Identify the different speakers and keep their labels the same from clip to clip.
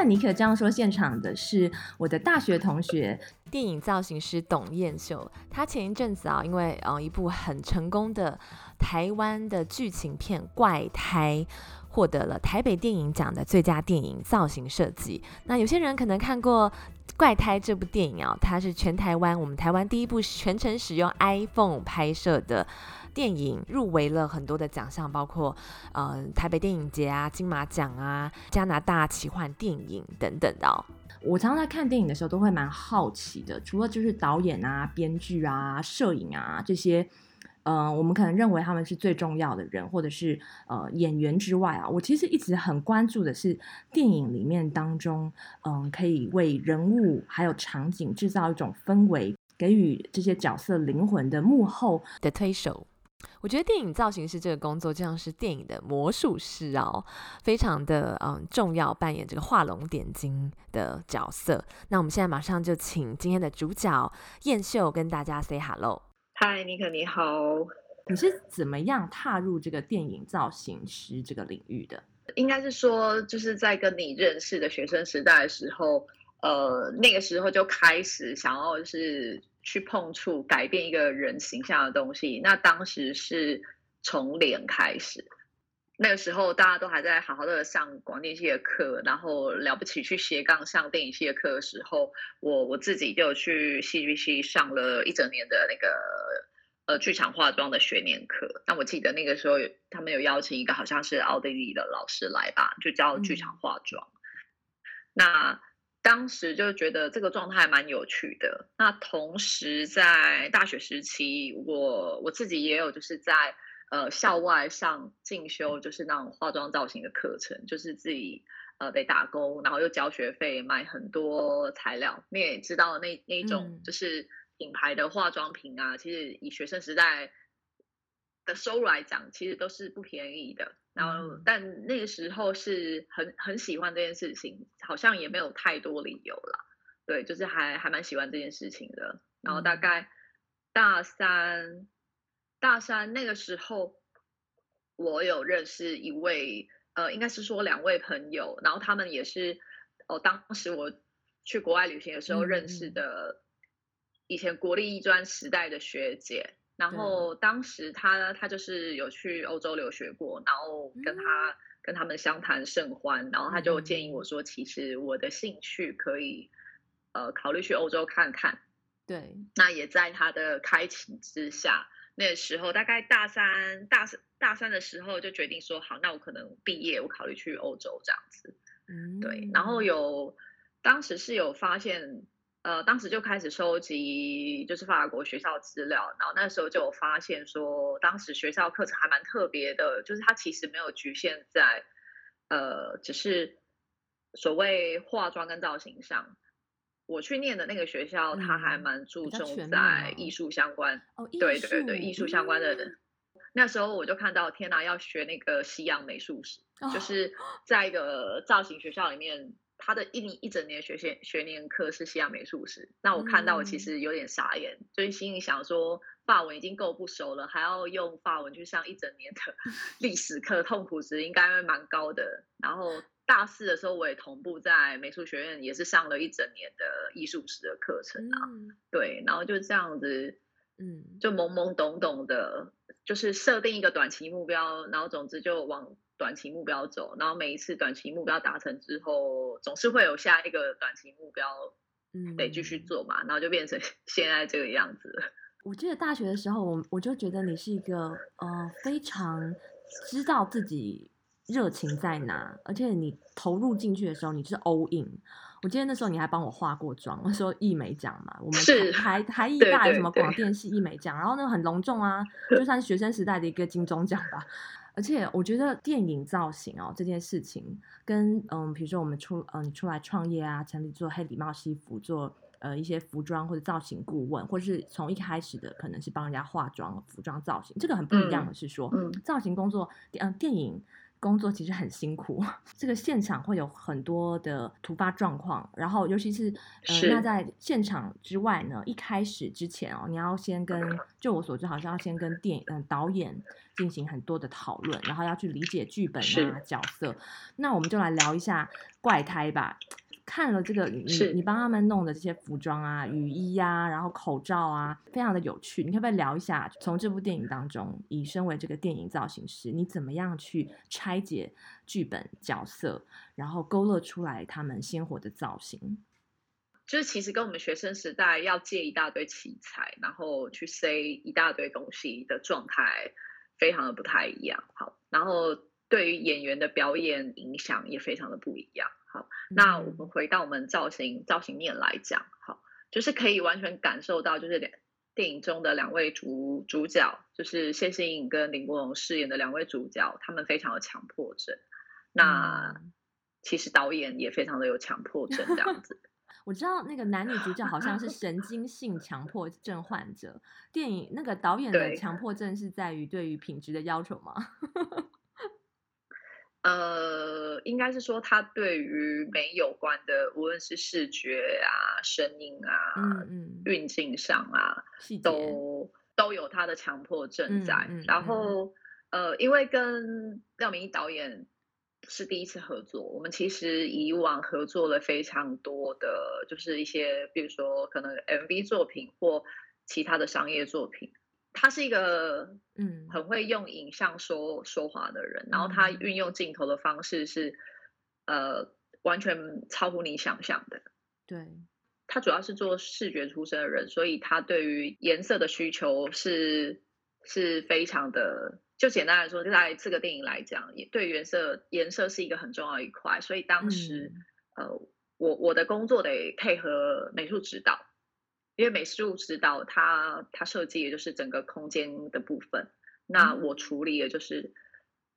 Speaker 1: 那你可这样说现场的是我的大学同学，电影造型师董彦秀。他前一阵子啊，因为呃一部很成功的。台湾的剧情片《怪胎》获得了台北电影奖的最佳电影造型设计。那有些人可能看过《怪胎》这部电影啊，它是全台湾我们台湾第一部全程使用 iPhone 拍摄的电影，入围了很多的奖项，包括呃台北电影节啊、金马奖啊、加拿大奇幻电影等等的哦。我常常在看电影的时候都会蛮好奇的，除了就是导演啊、编剧啊、摄影啊这些。嗯、呃，我们可能认为他们是最重要的人，或者是呃演员之外啊，我其实一直很关注的是电影里面当中，嗯、呃，可以为人物还有场景制造一种氛围，给予这些角色灵魂的幕后的推手。我觉得电影造型师这个工作就像是电影的魔术师哦，非常的嗯、呃、重要，扮演这个画龙点睛的角色。那我们现在马上就请今天的主角燕秀跟大家 say hello。
Speaker 2: 嗨，尼克你好。
Speaker 1: 你是怎么样踏入这个电影造型师这个领域的？
Speaker 2: 应该是说，就是在跟你认识的学生时代的时候，呃，那个时候就开始想要就是去碰触改变一个人形象的东西。那当时是从脸开始。那个时候大家都还在好好的上广电系的课，然后了不起去斜杠上电影系的课的时候，我我自己就去戏剧系上了一整年的那个呃剧场化妆的学年课。那我记得那个时候他们有邀请一个好像是奥地利的老师来吧，就教剧场化妆。嗯。那当时就觉得这个状态蛮有趣的。那同时在大学时期，我我自己也有就是在。呃，校外上进修就是那种化妆造型的课程，就是自己呃得打工，然后又交学费买很多材料。你也知道那那种就是品牌的化妆品啊，嗯、其实以学生时代的收入来讲，其实都是不便宜的。然后，嗯、但那个时候是很很喜欢这件事情，好像也没有太多理由啦。对，就是还还蛮喜欢这件事情的。然后大概大三。大三那个时候，我有认识一位，呃，应该是说两位朋友，然后他们也是，哦，当时我去国外旅行的时候认识的，以前国立艺专时代的学姐，然后当时他他就是有去欧洲留学过，然后跟他跟他们相谈甚欢，然后他就建议我说，其实我的兴趣可以，呃，考虑去欧洲看看，对，那也在他的开启之下。那时候大概大三、大三、大三的时候就决定说好，那我可能毕业，我考虑去欧洲这样子。嗯，对。然后有当时是有发现，呃，当时就开始收集就是法国学校资料，然后那时候就有发现说，当时学校课程还蛮特别的，就是它其实没有局限在呃，只是所谓化妆跟造型上。我去念的那个学校，它还蛮注重在艺术相关，哦、对对对，艺术相关的人。嗯、那时候我就看到，天哪，要学那个西洋美术史，哦、就是在一个造型学校里面，他的一年一整年学学学年课是西洋美术史。那我看到，我其实有点傻眼，嗯、就是心里想说，法文已经够不熟了，还要用法文去上一整年的 历史课，痛苦值应该会蛮高的。然后。大四的时候，我也同步在美术学院，也是上了一整年的艺术史的课程啊。嗯、对，然后就这样子，嗯，就懵懵懂懂的，就是设定一个短期目标，然后总之就往短期目标走。然后每一次短期目标达成之后，总是会有下一个短期目标，嗯，得继续做嘛。嗯、然后就变成 现在这个样子。我记得大学的时候，我我就觉得你是一个呃非常知道自己。热情在哪？而且你投入进去的时候，你是 all in。我记得那时候你还帮我化过妆，那时候艺美奖嘛，我们台台 艺大有什么广电系艺美奖，然后那个很隆重啊，就算是学生时代的一个金钟奖吧。而且我觉得电影造型哦这件事情，跟嗯，比如说我们出嗯出来创业啊，成立做黑礼帽西服，做呃一些服装或者造型顾问，或者是从一开始的可能是帮人家化妆、服装造型，这个很不一样的是说，嗯，造型工作，嗯，电影。
Speaker 1: 工作其实很辛苦，这个现场会有很多的突发状况，然后尤其是呃，是那在现场之外呢，一开始之前哦，你要先跟，就我所知，好像要先跟电影嗯、呃、导演进行很多的讨论，然后要去理解剧本啊角色。那我们就来聊一下怪胎吧。看了这个，你你帮他们弄的这些服装啊、雨衣呀、啊，然后口罩啊，非常的有趣。你可不可以聊一下，从这部电影当中，以身为这个电影造型师，你怎么样去拆解剧本角色，然后勾勒出来他们鲜活的造型？
Speaker 2: 就是其实跟我们学生时代要借一大堆器材，然后去塞一大堆东西的状态，非常的不太一样。好，然后对于演员的表演影响也非常的不一样。好，那我们回到我们造型造型面来讲，好，就是可以完全感受到，就是两电影中的两位主主角，就是谢欣颖跟林国荣饰演的两位主角，他们非常的强迫症。那其实导演也非常的有强迫症这样子。
Speaker 1: 我知道那个男女主角好像是 神经性强迫症患者。电影那个导演的强迫症是在于对于品质的要求吗？
Speaker 2: 呃，应该是说他对于美有关的，无论是视觉啊、声音啊、嗯嗯、运镜上啊，节都都有他的强迫症在。然后，呃，因为跟廖明毅导演是第一次合作，我们其实以往合作了非常多的，就是一些，比如说可能 MV 作品或其他的商业作品。他是一个嗯，很会用影像说说话的人，嗯、然后他运用镜头的方式是呃完全超乎你想象的。
Speaker 1: 对，
Speaker 2: 他主要是做视觉出身的人，所以他对于颜色的需求是是非常的。就简单来说，就在这个电影来讲，也对颜色颜色是一个很重要一块，所以当时、嗯、呃，我我的工作得配合美术指导。因为美术指导他他设计的就是整个空间的部分，那我处理的就是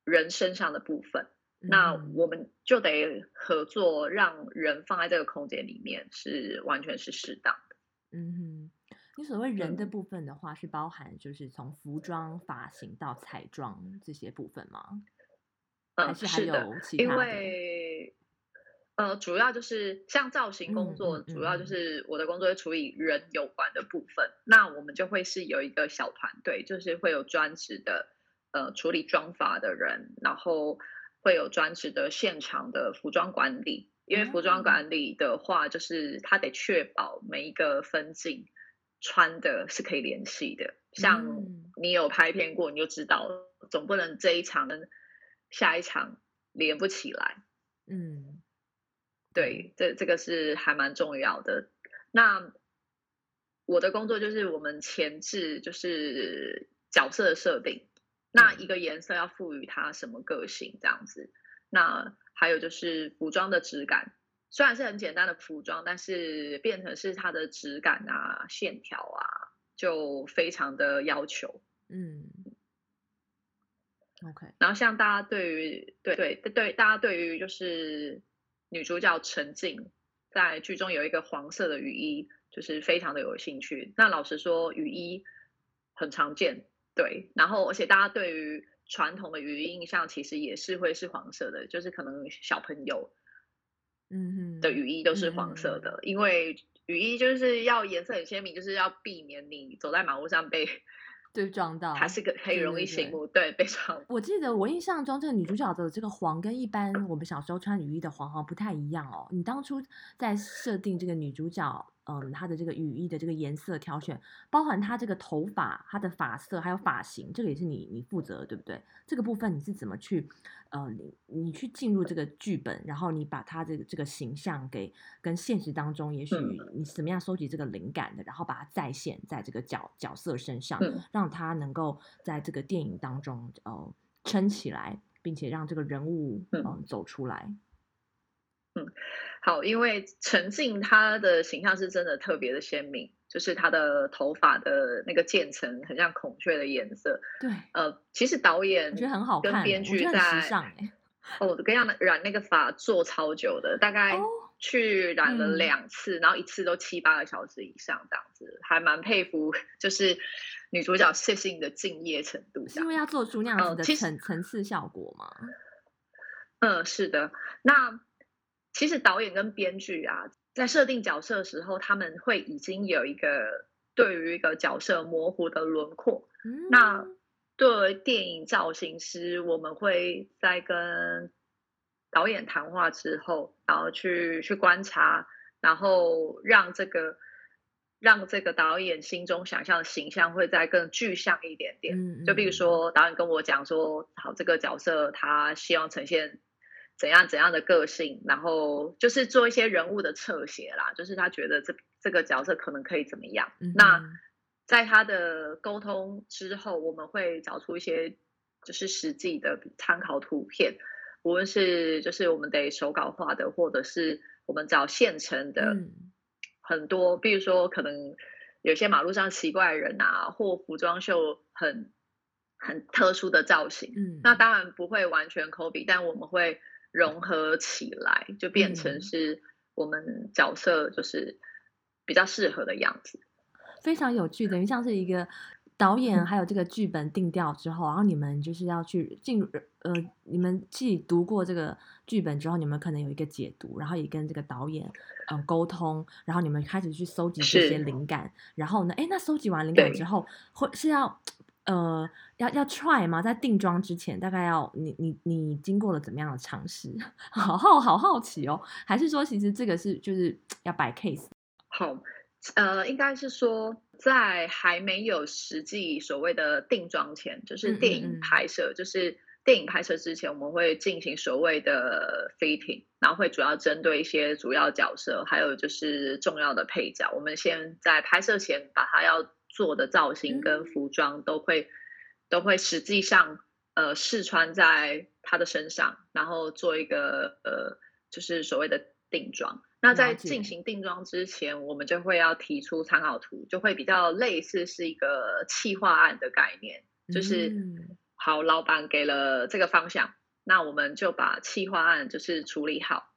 Speaker 2: 人身上的部分，嗯、那我们就得合作，让人放在这个空间里面是完全是适当的。
Speaker 1: 嗯哼，你所谓人的部分的话，是包含就是从服装、发型到彩妆这些部分吗？
Speaker 2: 嗯、还是还有其他的？因为呃，主要就是像造型工作，嗯嗯嗯、主要就是我的工作是处理人有关的部分。那我们就会是有一个小团队，就是会有专职的呃处理妆发的人，然后会有专职的现场的服装管理。因为服装管理的话，就是他得确保每一个分镜穿的是可以联系的。像你有拍片过，你就知道，总不能这一场跟下一场连不起来。嗯。对，这这个是还蛮重要的。那我的工作就是我们前置，就是角色的设定。那一个颜色要赋予它什么个性，这样子。那还有就是服装的质感，虽然是很简单的服装，但是变成是它的质感啊、线条啊，就非常的要求。嗯。OK。然后像大家对于对对对对，大家对于就是。女主角陈静在剧中有一个黄色的雨衣，就是非常的有兴趣。那老实说，雨衣很常见，对。然后，而且大家对于传统的雨衣印象，其实也是会是黄色的，就是可能小朋友，嗯的雨衣都是黄色的，嗯、因为雨衣就是要颜色很鲜明，就是要避免你走在马路上被。对，撞到还是个很容易醒目，对，被撞。
Speaker 1: 我记得我印象中，这个女主角的这个黄跟一般我们小时候穿雨衣的黄好像不太一样哦。你当初在设定这个女主角。嗯，他的这个羽衣的这个颜色挑选，包含他这个头发、他的发色还有发型，这个也是你你负责，对不对？这个部分你是怎么去，呃，你你去进入这个剧本，然后你把他这个这个形象给跟现实当中，也许你怎么样收集这个灵感的，然后把它再现在这个角角色身上，让他能够在这个电影当中呃撑起来，并且让这个人物嗯、呃、走出来。
Speaker 2: 嗯，好，因为陈静她的形象是真的特别的鲜明，就是她的头发的那个渐层很像孔雀的颜色。
Speaker 1: 对，
Speaker 2: 呃，其实导演觉得很好看，跟编剧在哦，我跟你讲，染那个发做超久的，大概去染了两次，哦、然后一次都七八个小时以上这样子，还蛮佩服，就是女主角谢欣颖的敬业程度。
Speaker 1: 是因为要做出那样子的层层次效果吗？
Speaker 2: 嗯，是的。那其实导演跟编剧啊，在设定角色的时候，他们会已经有一个对于一个角色模糊的轮廓。嗯、那作为电影造型师，我们会在跟导演谈话之后，然后去去观察，然后让这个让这个导演心中想象的形象会再更具象一点点。嗯、就比如说，导演跟我讲说，好，这个角色他希望呈现怎样怎样的个性，然后就是做一些人物的侧写啦，就是他觉得这这个角色可能可以怎么样。嗯、那在他的沟通之后，我们会找出一些就是实际的参考图片，无论是就是我们得手稿画的，或者是我们找现成的很多，比如说可能有些马路上奇怪的人啊，或服装秀很很特殊的造型，嗯，那当然不会完全 copy，但我们会融合起来，就变成是我们角色就是比较适合的样子。
Speaker 1: 非常有趣，等于像是一个导演，还有这个剧本定调之后，然后你们就是要去进入，呃，你们自己读过这个剧本之后，你们可能有一个解读，然后也跟这个导演嗯、呃、沟通，然后你们开始去搜集这些灵感，然后呢，哎，那搜集完灵感之后，会是要呃要要 try 吗？在定妆之前，大概要你你你经过了怎么样的尝试？好好好好奇哦，还是说其实这个是就是要摆 case？
Speaker 2: 好。呃，应该是说，在还没有实际所谓的定妆前，就是电影拍摄，嗯嗯嗯，就是电影拍摄之前，我们会进行所谓的 fitting，然后会主要针对一些主要角色，还有就是重要的配角。我们先在拍摄前，把它要做的造型跟服装都会、嗯、都会实际上呃试穿在他的身上，然后做一个呃就是所谓的定妆。那在进行定妆之前，我们就会要提出参考图，就会比较类似是一个企划案的概念，就是好，老板给了这个方向，那我们就把企划案就是处理好，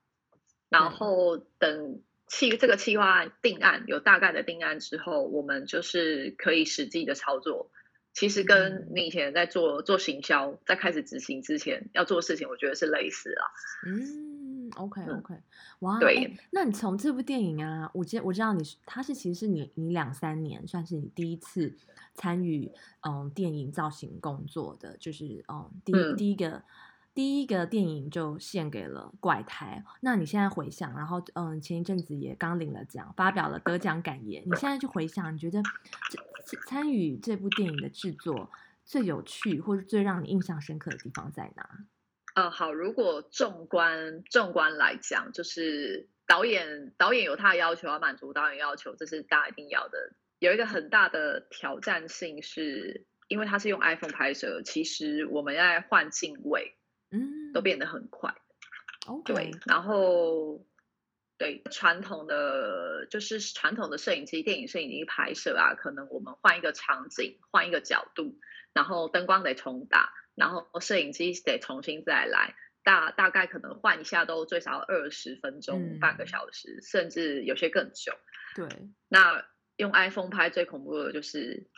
Speaker 2: 然后等企这个企划案定案有大概的定案之后，我们就是可以实际的操作。其实跟你以前在做做行销，在开始执行之前要做事情，我觉得是类似啊。
Speaker 1: 嗯。OK OK，哇，对、欸，那你从这部电影啊，我知我知道你是，它是其实是你你两三年算是你第一次参与嗯电影造型工作的，就是嗯第一第一个第一个电影就献给了怪胎。那你现在回想，然后嗯前一阵子也刚领了奖，发表了得奖感言，你现在去回想，你觉得这参与这部电影的制作最有趣或者最让你印象深刻的地方在哪？
Speaker 2: 呃，好，如果纵观纵观来讲，就是导演导演有他的要求，要满足导演要求，这是大家一定要的。有一个很大的挑战性是，因为他是用 iPhone 拍摄，其实我们要换镜位，都变得很快。嗯、对，然后对传统的就是传统的摄影机，电影摄影机拍摄啊，可能我们换一个场景，换一个角度，然后灯光得重打。然后摄影机得重新再来，大大概可能换一下都最少二十分钟、嗯、半个小时，甚至有些更久。
Speaker 1: 对，
Speaker 2: 那用 iPhone 拍最恐怖的就是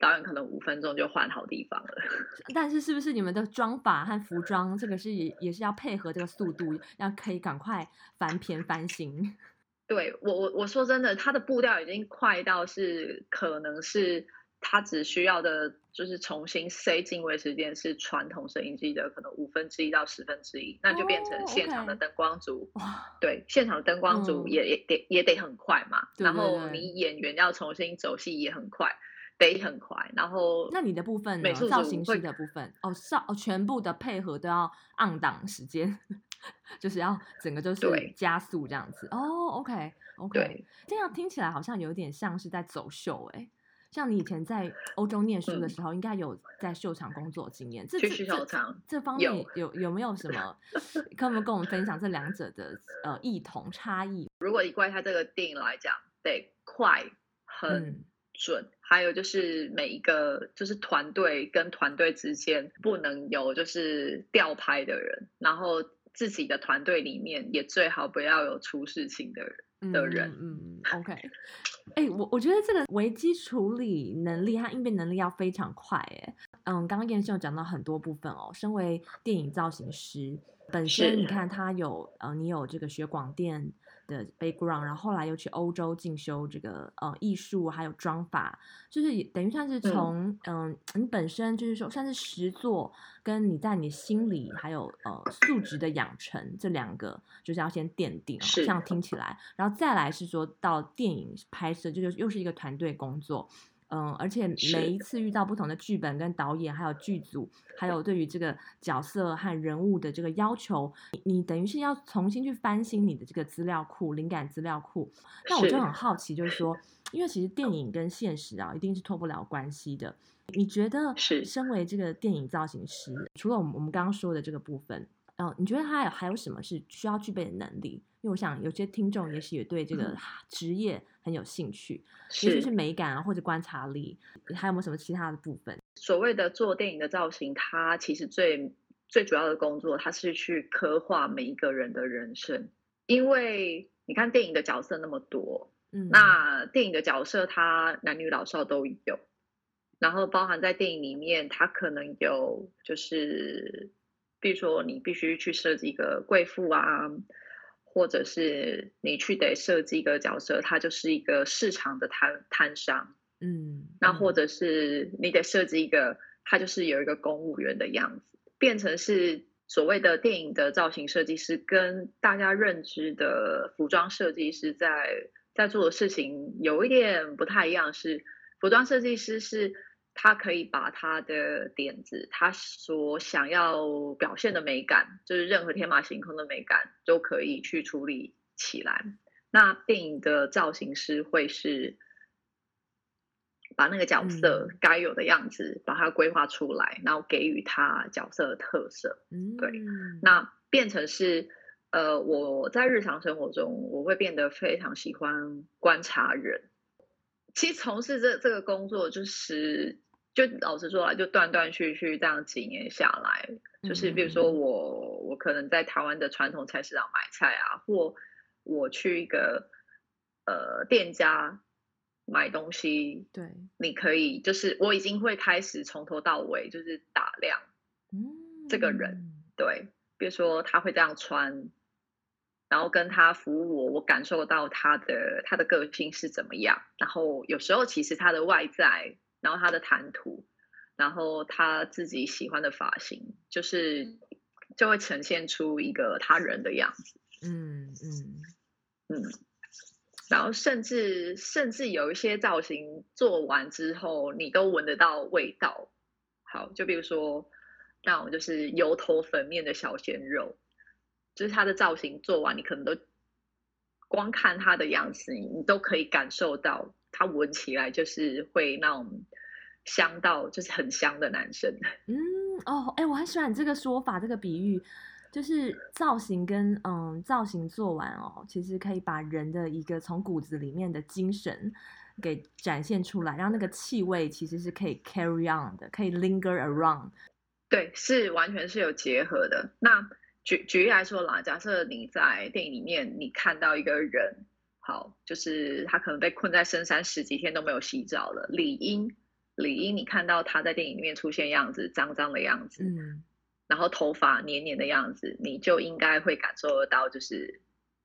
Speaker 2: 导演可能五分钟就换好地方了。
Speaker 1: 但是是不是你们的妆法和服装这个是也也是要配合这个速度，要可以赶快翻篇翻新？
Speaker 2: 对，我我我说真的，他的步调已经快到是可能是。他只需要的就是重新塞进位时间是传统摄影机的可能五分之一到十分之一，那就变成现场的灯光组。Oh. 对，现场的灯光组也、嗯、也得也得很快嘛。对对对，然后你演员要重新走戏也很快，得很快。然后
Speaker 1: 那你的部分美术造型师的部分哦，少哦，全部的配合都要 on 档时间，就是要整个就是加速这样子。哦、oh,，OK OK，这样听起来好像有点像是在走秀哎、欸。像你以前在欧洲念书的时候，应该有在秀场工作经验。
Speaker 2: 去秀场
Speaker 1: 这，这方面有有，有没有什么？可不可以跟我们分享这两者的呃异同差异？
Speaker 2: 如果以怪他这个电影来讲，得快、很准，嗯、还有就是每一个就是团队跟团队之间不能有就是调拍的人，然后自己的团队里面也最好不要有出事情的人。的人，
Speaker 1: 嗯，嗯，OK，哎、欸，我我觉得这个危机处理能力和应变能力要非常快，哎，嗯，刚刚彦秀讲到很多部分哦，身为电影造型师，本身你看他有呃，你有这个学广电的 background，然后后来又去欧洲进修这个呃艺术，还有妆法，就是等于算是从嗯、呃，你本身就是说算是实作，跟你在你心里还有呃素质的养成这两个，就是要先奠定，这样。听起来，然后再来是说到电影拍摄，就是又是一个团队工作。嗯，而且每一次遇到不同的剧本跟导演，还有剧组，还有对于这个角色和人物的这个要求，你，你等于是要重新去翻新你的这个资料库、灵感资料库。那我就很好奇，就是说，因为其实电影跟现实啊，一定是脱不了关系的。你觉得，身为这个电影造型师，除了我们我们刚刚说的这个部分，嗯，你觉得他还有还有什么是需要具备的能力？因为我想有些听众也许也对这个职业很有兴趣，也许是美感啊，或者观察力，还有没有什么其他的部分？
Speaker 2: 所谓的做电影的造型，它其实最最主要的工作，它是去刻画每一个人的人生。因为你看电影的角色那么多，嗯，那电影的角色它男女老少都有，然后包含在电影里面，它可能有就是，比如说你必须去设计一个贵妇啊。或者是你去得设计一个角色，他就是一个市场的摊摊商，嗯，那或者是你得设计一个，他就是有一个公务员的样子，变成是所谓的电影的造型设计师，跟大家认知的服装设计师在在做的事情有一点不太一样，是服装设计师是。他可以把他的点子，他所想要表现的美感，就是任何天马行空的美感，都可以去处理起来。那电影的造型师会是把那个角色该有的样子，嗯、把它规划出来，然后给予他角色的特色。嗯，对。那变成是，呃，我在日常生活中，我会变得非常喜欢观察人。其实从事这这个工作，就是就老实说啊，就断断续续这样几年下来，就是比如说我我可能在台湾的传统菜市场买菜啊，或我去一个呃店家买东西，对，你可以就是我已经会开始从头到尾就是打量，这个人，对，比如说他会这样穿。然后跟他服务我，我感受到他的他的个性是怎么样。然后有时候其实他的外在，然后他的谈吐，然后他自己喜欢的发型，就是就会呈现出一个他人的样子。嗯嗯嗯。然后甚至甚至有一些造型做完之后，你都闻得到味道。好，就比如说那种就是油头粉面的小鲜肉。就是他的造型做完，你可能都光看他的样子，你都可以感受到他闻起来就是会那种香到，就是很香的男生。
Speaker 1: 嗯，哦，哎，我很喜欢你这个说法，这个比喻，就是造型跟嗯造型做完哦，其实可以把人的一个从骨子里面的精神给展现出来，让那个气味其实是可以 carry on 的，可以 linger around。
Speaker 2: 对，是完全是有结合的。那举举例来说啦，假设你在电影里面，你看到一个人，好，就是他可能被困在深山十几天都没有洗澡了。理应，理应你看到他在电影里面出现样子，脏脏的样子，嗯，然后头发黏黏的样子，你就应该会感受得到，就是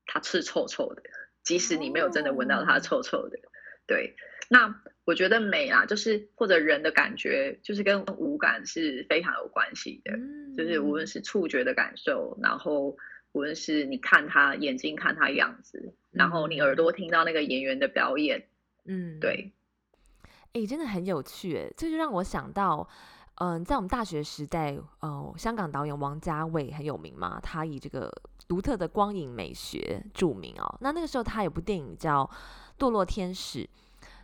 Speaker 2: 他是臭臭的，即使你没有真的闻到他臭臭的，对。那我觉得美啊，就是或者人的感觉，就是跟五感是非常有关系的。嗯，就是无论是触觉的感受，然后无论是你看他眼睛看他样子，然后你耳朵听到那个演员的表演，嗯，对。
Speaker 1: 哎、欸，真的很有趣，哎，这就让我想到，嗯、呃，在我们大学时代，哦、呃，香港导演王家卫很有名嘛，他以这个独特的光影美学著名哦。那那个时候他有部电影叫《堕落天使》。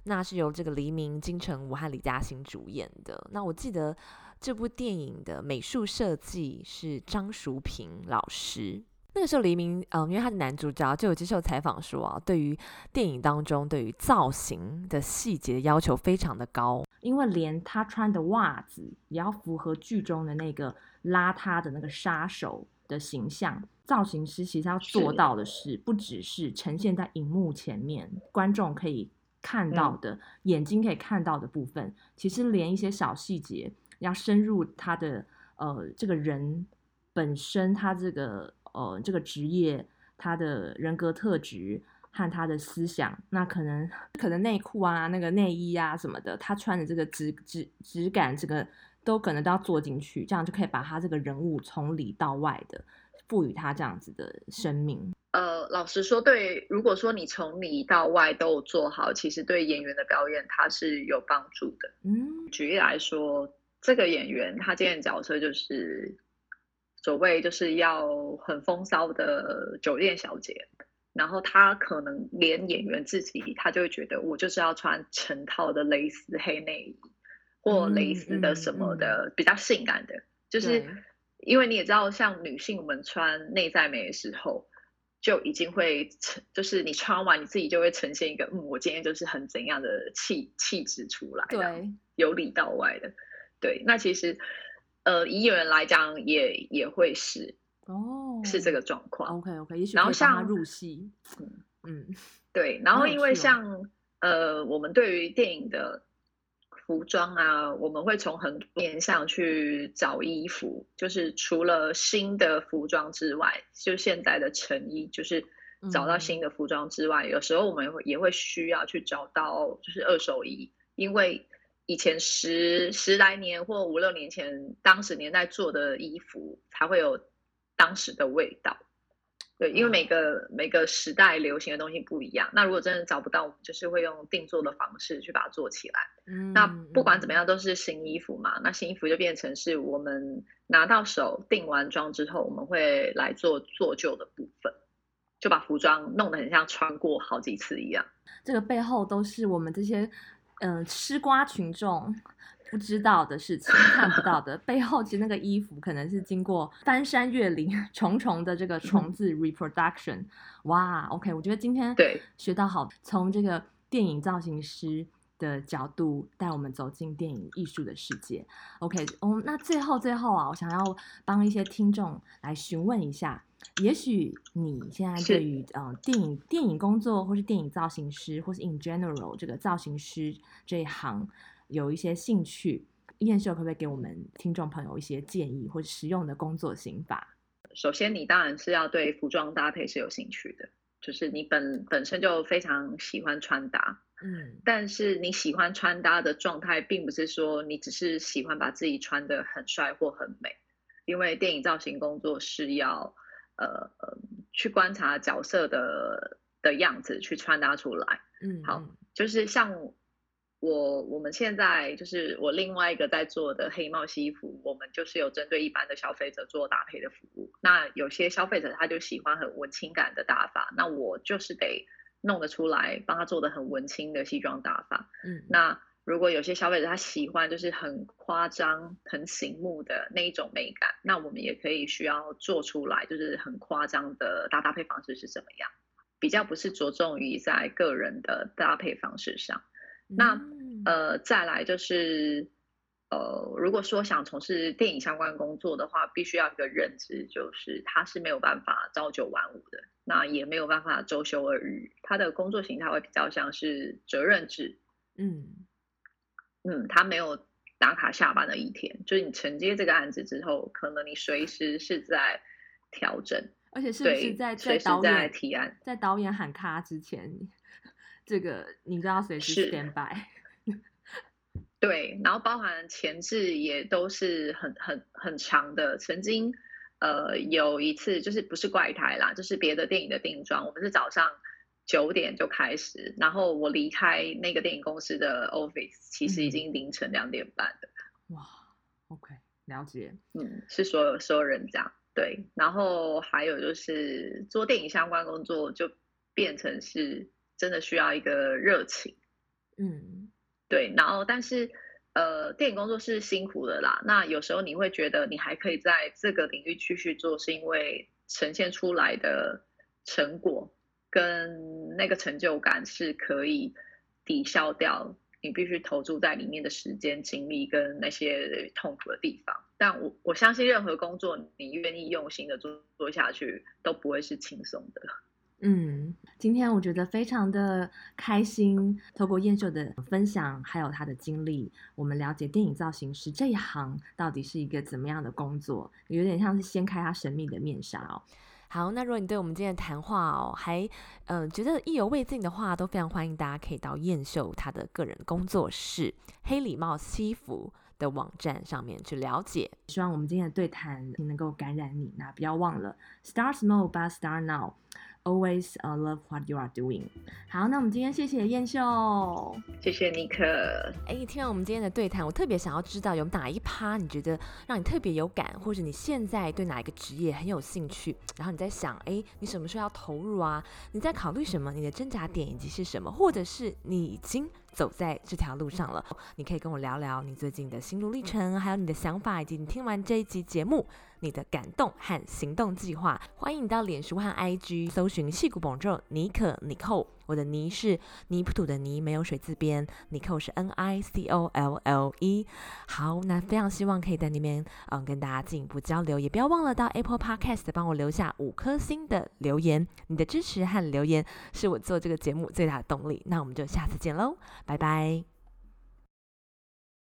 Speaker 1: 那是由这个黎明、金城武和李嘉欣主演的。那我记得这部电影的美术设计是张淑平老师。那个时候黎明，嗯，因为他是男主角，就有接受采访说啊，对于电影当中对于造型的细节的要求非常的高，因为连他穿的袜子也要符合剧中的那个邋遢的那个杀手的形象。造型师其实要做到的是，不只是呈现在荧幕前面，观众可以。看到的、嗯、眼睛可以看到的部分，其实连一些小细节要深入他的呃这个人本身他这个呃这个职业他的人格特质和他的思想，那可能可能内裤啊、那个内衣啊什么的，他穿的这个质质质感，这个都可能都要做进去，这样就可以把他这个人物从里到外的赋予他这样子的生命。
Speaker 2: 呃，老实说，对，如果说你从里到外都有做好，其实对演员的表演它是有帮助的。嗯，举例来说，这个演员他今天的角色就是所谓就是要很风骚的酒店小姐，然后她可能连演员自己她就会觉得我就是要穿成套的蕾丝黑内衣或蕾丝的什么的、嗯、比较性感的，就是因为你也知道，像女性我们穿内在美的时候。就已经会呈，就是你穿完你自己就会呈现一个，嗯，我今天就是很怎样的气气质出来，
Speaker 1: 对，
Speaker 2: 由里到外的，对。那其实，呃，以演员来讲也也会是，哦，是这个状况。
Speaker 1: OK OK，也许然后像入戏，
Speaker 2: 嗯嗯，对。然后因为像呃，我们对于电影的。服装啊，我们会从很多面向去找衣服，就是除了新的服装之外，就现在的成衣，就是找到新的服装之外，嗯、有时候我们也会也会需要去找到就是二手衣，因为以前十十来年或五六年前，当时年代做的衣服才会有当时的味道。对，因为每个、嗯、每个时代流行的东西不一样。那如果真的找不到，我们就是会用定做的方式去把它做起来。嗯，那不管怎么样，都是新衣服嘛。那新衣服就变成是我们拿到手定完妆之后，我们会来做做旧的部分，就把服装弄得很像穿过好几次一样。
Speaker 1: 这个背后都是我们这些嗯、呃、吃瓜群众。不知道的事情，看不到的背后，其实那个衣服可能是经过翻山越岭、重重的这个虫子 reproduction。哇，OK，我觉得今天对学到好，从这个电影造型师的角度带我们走进电影艺术的世界。OK，哦，那最后最后啊，我想要帮一些听众来询问一下，也许你现在对于呃电影电影工作，或是电影造型师，或是 in general 这个造型师这一行。有一些兴趣，燕秀可不可以给我们听众朋友一些建议或者实用的工作心法？
Speaker 2: 首先，你当然是要对服装搭配是有兴趣的，就是你本本身就非常喜欢穿搭，嗯，但是你喜欢穿搭的状态，并不是说你只是喜欢把自己穿的很帅或很美，因为电影造型工作是要呃呃去观察角色的的样子去穿搭出来，嗯，好，就是像。我我们现在就是我另外一个在做的黑帽西服，我们就是有针对一般的消费者做搭配的服务。那有些消费者他就喜欢很文情感的打法，那我就是得弄得出来，帮他做的很文青的西装打法。嗯，那如果有些消费者他喜欢就是很夸张、很醒目的那一种美感，那我们也可以需要做出来，就是很夸张的搭搭配方式是怎么样？比较不是着重于在个人的搭配方式上。那呃，再来就是呃，如果说想从事电影相关工作的话，必须要一个认知，就是他是没有办法朝九晚五的，那也没有办法周休二日，他的工作形态会比较像是责任制，嗯。嗯，他没有打卡下班的一天，就是你承接这个案子之后，可能你随时是在调整，
Speaker 1: 而且是不是在在导演提案，在导演喊卡之前。这个你知道随时 stand by，
Speaker 2: 对，然后包含前置也都是很很很长的。曾经呃有一次就是不是怪胎啦，就是别的电影的定妆，我们是早上九点就开始，然后我离开那个电影公司的 office，其实已经凌晨两点半了。
Speaker 1: 嗯、哇，OK，了解，
Speaker 2: 嗯，是所有所有人这样，对，然后还有就是做电影相关工作就变成是。真的需要一个热情，嗯，对，然后但是，呃，电影工作是辛苦的啦。那有时候你会觉得你还可以在这个领域继续做，是因为呈现出来的成果跟那个成就感是可以抵消掉你必须投注在里面的时间、精力跟那些痛苦的地方。但我我相信任何工作，你愿意用心的做做下去，都不会是轻松的。
Speaker 3: 嗯，今天我觉得非常的开心，透过燕秀的分享，还有他的经历，我们了解电影造型师这一行到底是一个怎么样的工作，有点像是掀开他神秘的面纱哦。好，那如果你对我们今天的谈话哦，还嗯、呃、觉得意犹未尽的话，都非常欢迎大家可以到燕秀他的个人工作室黑礼帽西服的网站上面去了解。希望我们今天的对谈能够感染你，那不要忘了 Start small but start now。Always love what you are doing。好，那我们今天谢谢燕秀，
Speaker 2: 谢谢尼克。
Speaker 3: 哎，听完我们今天的对谈，我特别想要知道有哪一趴你觉得让你特别有感，或者你现在对哪一个职业很有兴趣，然后你在想，哎，你什么时候要投入啊？你在考虑什么？你的挣扎点以及是什么？或者是你已经走在这条路上了？你可以跟我聊聊你最近的心路历程，还有你的想法，以及你听完这一集节目。你的感动和行动计划，欢迎你到脸书和 IG 搜寻戏骨保重尼可尼寇。我的泥是泥土的泥，没有水字边。尼寇是 N I C O L L E。好，那非常希望可以在那边嗯跟大家进一步交流，也不要忘了到 Apple Podcast 帮我留下五颗星的留言。你的支持和留言是我做这个节目最大的动力。那我们就下次见喽，拜拜。